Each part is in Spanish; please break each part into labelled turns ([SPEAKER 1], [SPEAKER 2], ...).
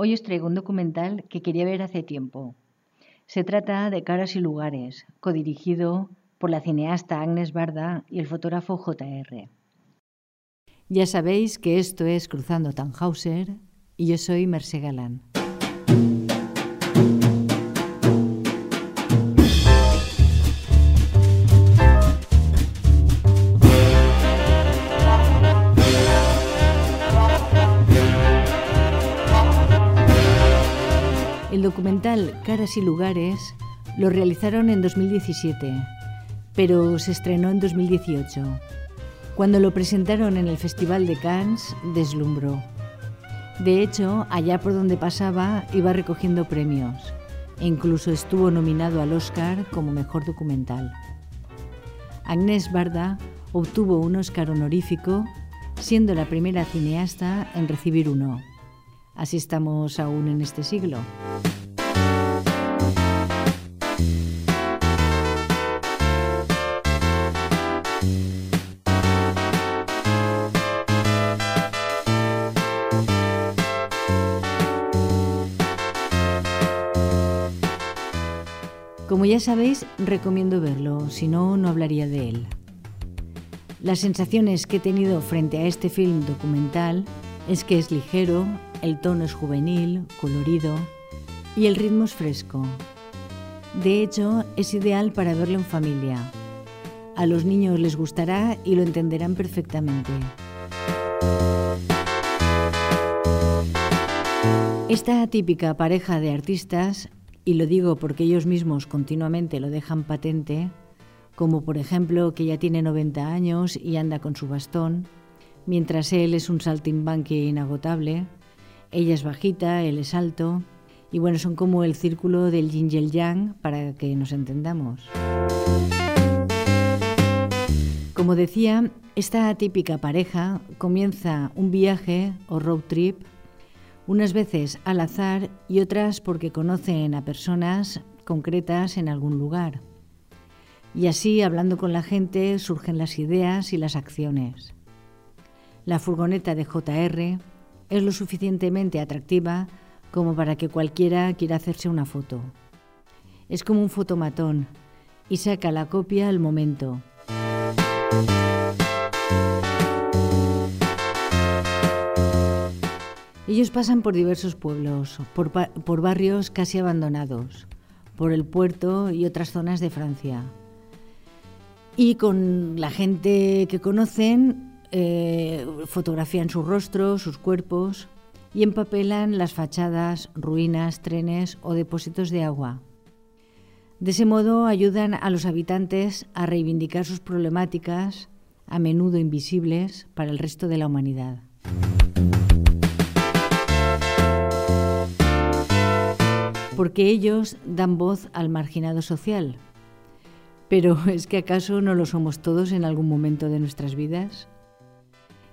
[SPEAKER 1] Hoy os traigo un documental que quería ver hace tiempo. Se trata de Caras y Lugares, codirigido por la cineasta Agnes Barda y el fotógrafo JR. Ya sabéis que esto es Cruzando Tannhauser y yo soy Mercé Galán. El documental Caras y Lugares lo realizaron en 2017, pero se estrenó en 2018. Cuando lo presentaron en el Festival de Cannes, deslumbró. De hecho, allá por donde pasaba iba recogiendo premios e incluso estuvo nominado al Oscar como mejor documental. Agnès Barda obtuvo un Oscar honorífico, siendo la primera cineasta en recibir uno. Así estamos aún en este siglo. Como ya sabéis, recomiendo verlo, si no, no hablaría de él. Las sensaciones que he tenido frente a este film documental es que es ligero, el tono es juvenil, colorido y el ritmo es fresco. De hecho, es ideal para verlo en familia. A los niños les gustará y lo entenderán perfectamente. Esta típica pareja de artistas, y lo digo porque ellos mismos continuamente lo dejan patente, como por ejemplo que ya tiene 90 años y anda con su bastón, mientras él es un saltimbanqui inagotable, ella es bajita, él es alto, y bueno, son como el círculo del yin y el yang para que nos entendamos. Como decía, esta típica pareja comienza un viaje o road trip, unas veces al azar y otras porque conocen a personas concretas en algún lugar. Y así, hablando con la gente, surgen las ideas y las acciones. La furgoneta de JR es lo suficientemente atractiva como para que cualquiera quiera hacerse una foto. Es como un fotomatón y saca la copia al momento. Ellos pasan por diversos pueblos, por, barrios casi abandonados, por el puerto y otras zonas de Francia. Y con la gente que conocen eh, fotografían su rostro, sus cuerpos y empapelan las fachadas, ruinas, trenes o depósitos de agua. De ese modo ayudan a los habitantes a reivindicar sus problemáticas, a menudo invisibles para el resto de la humanidad. Porque ellos dan voz al marginado social. Pero ¿es que acaso no lo somos todos en algún momento de nuestras vidas?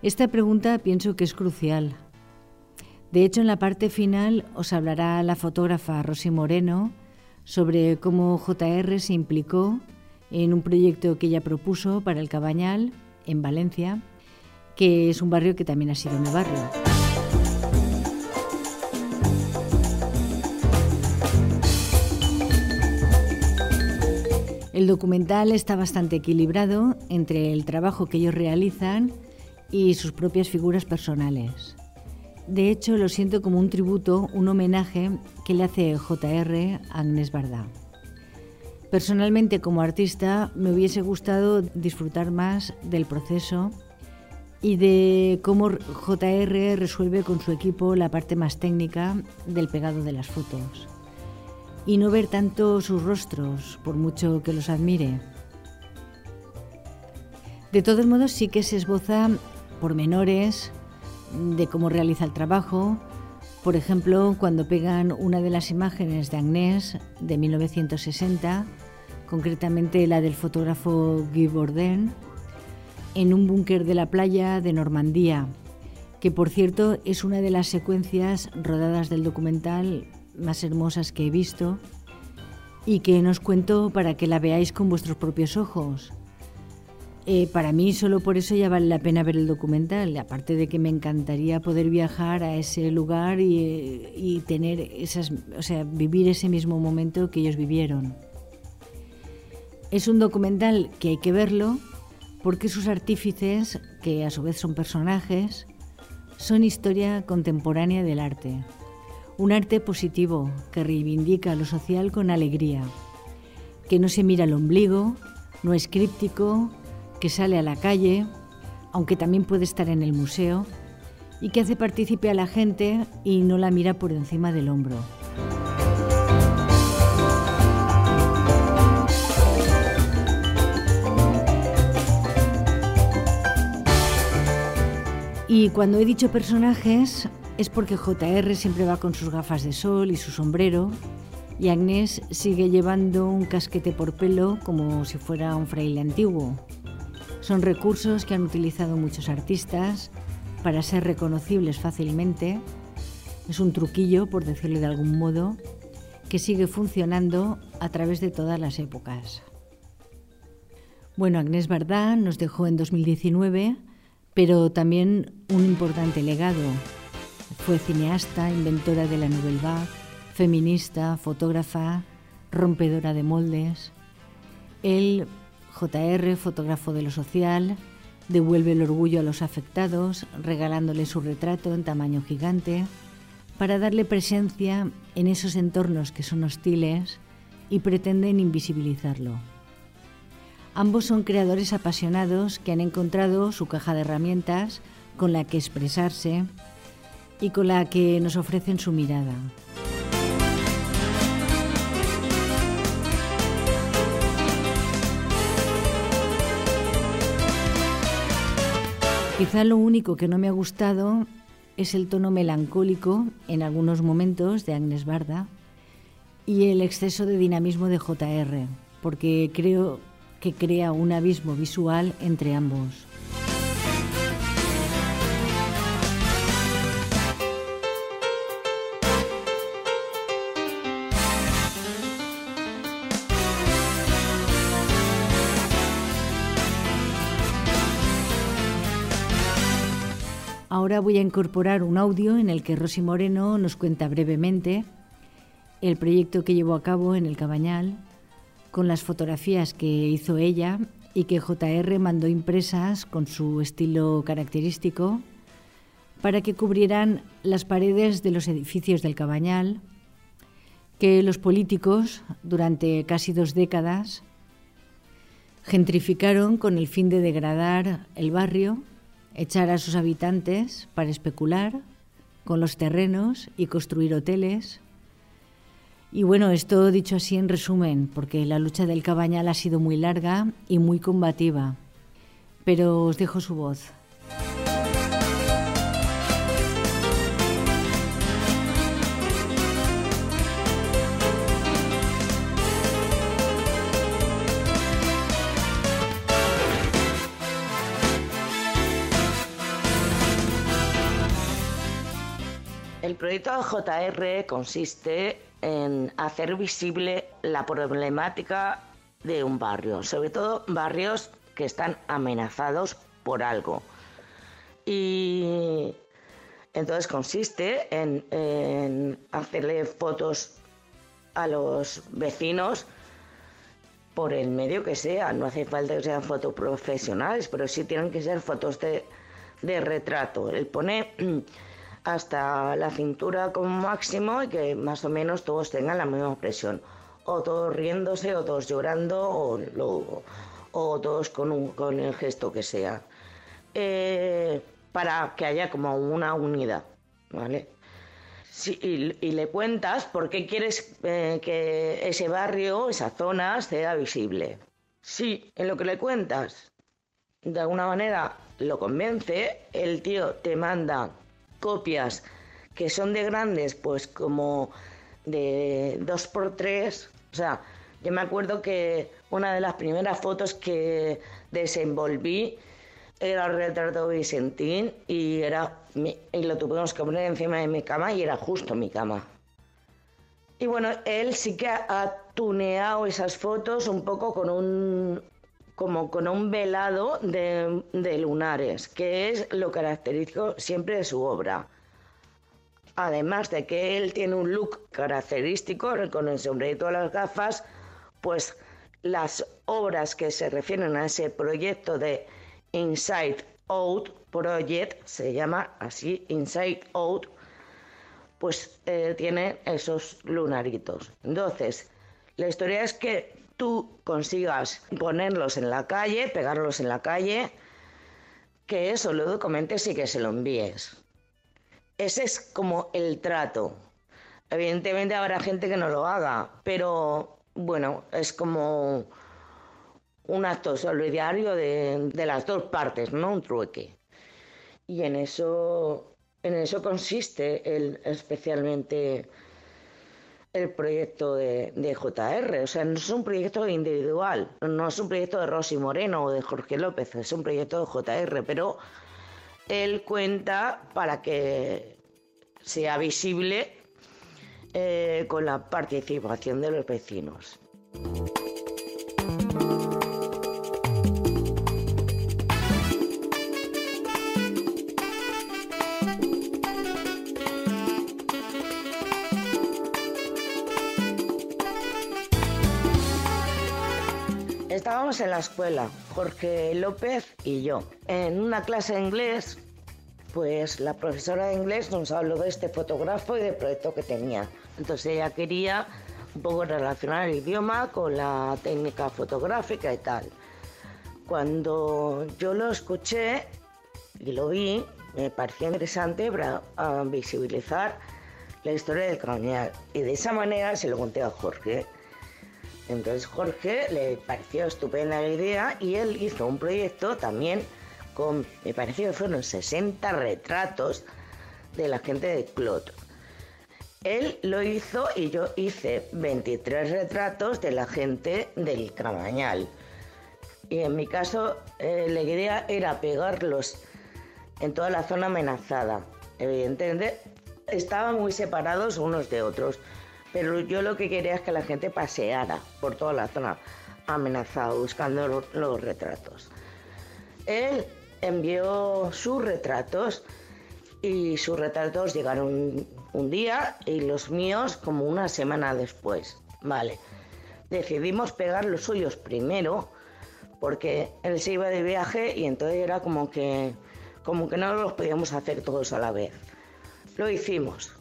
[SPEAKER 1] Esta pregunta pienso que es crucial. De hecho, en la parte final os hablará la fotógrafa Rosy Moreno sobre cómo JR se implicó en un proyecto que ella propuso para el Cabañal, en Valencia, que es un barrio que también ha sido mi barrio. El documental está bastante equilibrado entre el trabajo que ellos realizan y sus propias figuras personales. De hecho, lo siento como un tributo, un homenaje que le hace JR a Agnes Barda. Personalmente, como artista, me hubiese gustado disfrutar más del proceso y de cómo JR resuelve con su equipo la parte más técnica del pegado de las fotos. Y no ver tanto sus rostros, por mucho que los admire. De todos modos, sí que se esboza pormenores de cómo realiza el trabajo. Por ejemplo, cuando pegan una de las imágenes de Agnès de 1960, concretamente la del fotógrafo Guy Bourdain, en un búnker de la playa de Normandía, que por cierto es una de las secuencias rodadas del documental más hermosas que he visto y que nos cuento para que la veáis con vuestros propios ojos. Eh, para mí solo por eso ya vale la pena ver el documental, aparte de que me encantaría poder viajar a ese lugar y, y tener esas, o sea, vivir ese mismo momento que ellos vivieron. Es un documental que hay que verlo porque sus artífices, que a su vez son personajes, son historia contemporánea del arte. Un arte positivo que reivindica lo social con alegría, que no se mira al ombligo, no es críptico, que sale a la calle, aunque también puede estar en el museo, y que hace partícipe a la gente y no la mira por encima del hombro. Y cuando he dicho personajes es porque JR siempre va con sus gafas de sol y su sombrero y Agnés sigue llevando un casquete por pelo como si fuera un fraile antiguo. Son recursos que han utilizado muchos artistas para ser reconocibles fácilmente. Es un truquillo, por decirlo de algún modo, que sigue funcionando a través de todas las épocas. Bueno, Agnés Bardán nos dejó en 2019, pero también un importante legado. Fue cineasta, inventora de la Nouvelle feminista, fotógrafa, rompedora de moldes. Él JR, fotógrafo de lo social, devuelve el orgullo a los afectados, regalándole su retrato en tamaño gigante, para darle presencia en esos entornos que son hostiles y pretenden invisibilizarlo. Ambos son creadores apasionados que han encontrado su caja de herramientas con la que expresarse y con la que nos ofrecen su mirada. Quizá lo único que no me ha gustado es el tono melancólico en algunos momentos de Agnes Barda y el exceso de dinamismo de JR, porque creo que crea un abismo visual entre ambos. Ahora voy a incorporar un audio en el que Rosy Moreno nos cuenta brevemente el proyecto que llevó a cabo en el Cabañal, con las fotografías que hizo ella y que JR mandó impresas con su estilo característico para que cubrieran las paredes de los edificios del Cabañal, que los políticos, durante casi dos décadas, gentrificaron con el fin de degradar el barrio echar a sus habitantes para especular con los terrenos y construir hoteles. Y bueno, esto dicho así en resumen, porque la lucha del Cabañal ha sido muy larga y muy combativa. Pero os dejo su voz.
[SPEAKER 2] El proyecto JR consiste en hacer visible la problemática de un barrio, sobre todo barrios que están amenazados por algo. Y entonces consiste en, hacerle fotos a los vecinos por el medio que sea. No hace falta que sean fotos profesionales, pero sí tienen que ser fotos de, de retrato. Él pone hasta la cintura como máximo y que más o menos todos tengan la misma presión. O todos riéndose, o todos llorando, o, o todos con, un, con el gesto que sea. Eh, para que haya como una unidad, ¿vale? y, le cuentas por qué quieres eh, que ese barrio, esa zona, sea visible. Si en lo que le cuentas de alguna manera lo convence, el tío te manda copias que son de grandes, pues como de 2x3. O sea, yo me acuerdo que una de las primeras fotos que desenvolví era el retrato de Vicentín y, era y lo tuvimos que poner encima de mi cama y era justo mi cama. Y bueno, él sí que ha tuneado esas fotos un poco con un como con un velado de, de lunares, que es lo característico siempre de su obra. Además de que él tiene un look característico con el sombrerito y las gafas, pues las obras que se refieren a ese proyecto de Inside Out Project, se llama así Inside Out, pues eh, tiene esos lunaritos. Entonces, la historia es que tú consigas ponerlos en la calle, pegarlos en la calle, que eso lo documentes y que se lo envíes. Ese es como el trato. Evidentemente habrá gente que no lo haga, pero bueno, es como un acto solidario de, las dos partes, no un trueque. Y en eso, en eso consiste el, especialmente el proyecto de, JR. O sea, no es un proyecto individual, no es un proyecto de Rosy Moreno o de Jorge López, es un proyecto de JR, pero él cuenta para que sea visible eh, con la participación de los vecinos. Estábamos en la escuela, Jorge López y yo, en una clase de inglés, pues la profesora de inglés nos habló de este fotógrafo y del proyecto que tenía. Entonces ella quería un poco relacionar el idioma con la técnica fotográfica y tal. Cuando yo lo escuché y lo vi, me pareció interesante para visibilizar la historia del colonial. Y de esa manera se lo conté a Jorge. Entonces Jorge le pareció estupenda la idea y él hizo un proyecto también con, me pareció que fueron 60 retratos de la gente de Clot. Él lo hizo y yo hice 23 retratos de la gente del Camañal. Y en mi caso eh, la idea era pegarlos en toda la zona amenazada. Evidentemente estaban muy separados unos de otros pero yo lo que quería es que la gente paseara por toda la zona amenazada buscando los, retratos. Él envió sus retratos y sus retratos llegaron un día y los míos como una semana después. Vale. Decidimos pegar los suyos primero porque él se iba de viaje y entonces era como que como que no los podíamos hacer todos a la vez. Lo hicimos.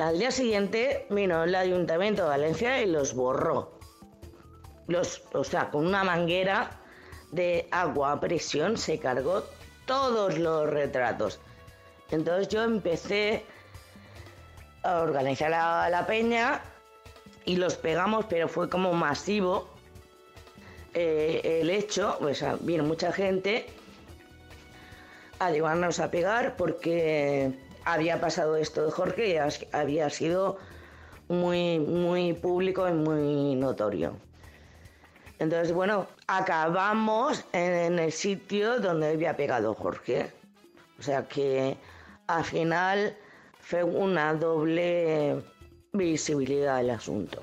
[SPEAKER 2] Al día siguiente vino el Ayuntamiento de Valencia y los borró. Los, o sea, con una manguera de agua a presión se cargó todos los retratos. Entonces yo empecé a organizar la, peña y los pegamos, pero fue como masivo eh, el hecho, pues vino mucha gente a llevarnos a pegar porque había pasado esto de Jorge y había sido muy, muy público y muy notorio. Entonces, bueno, acabamos en, el sitio donde había pegado Jorge. O sea que al final fue una doble visibilidad del asunto.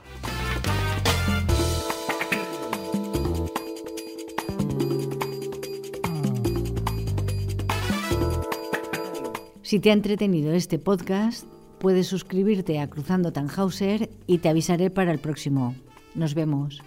[SPEAKER 1] Si te ha entretenido este podcast, puedes suscribirte a Cruzando Tannhauser y te avisaré para el próximo. Nos vemos.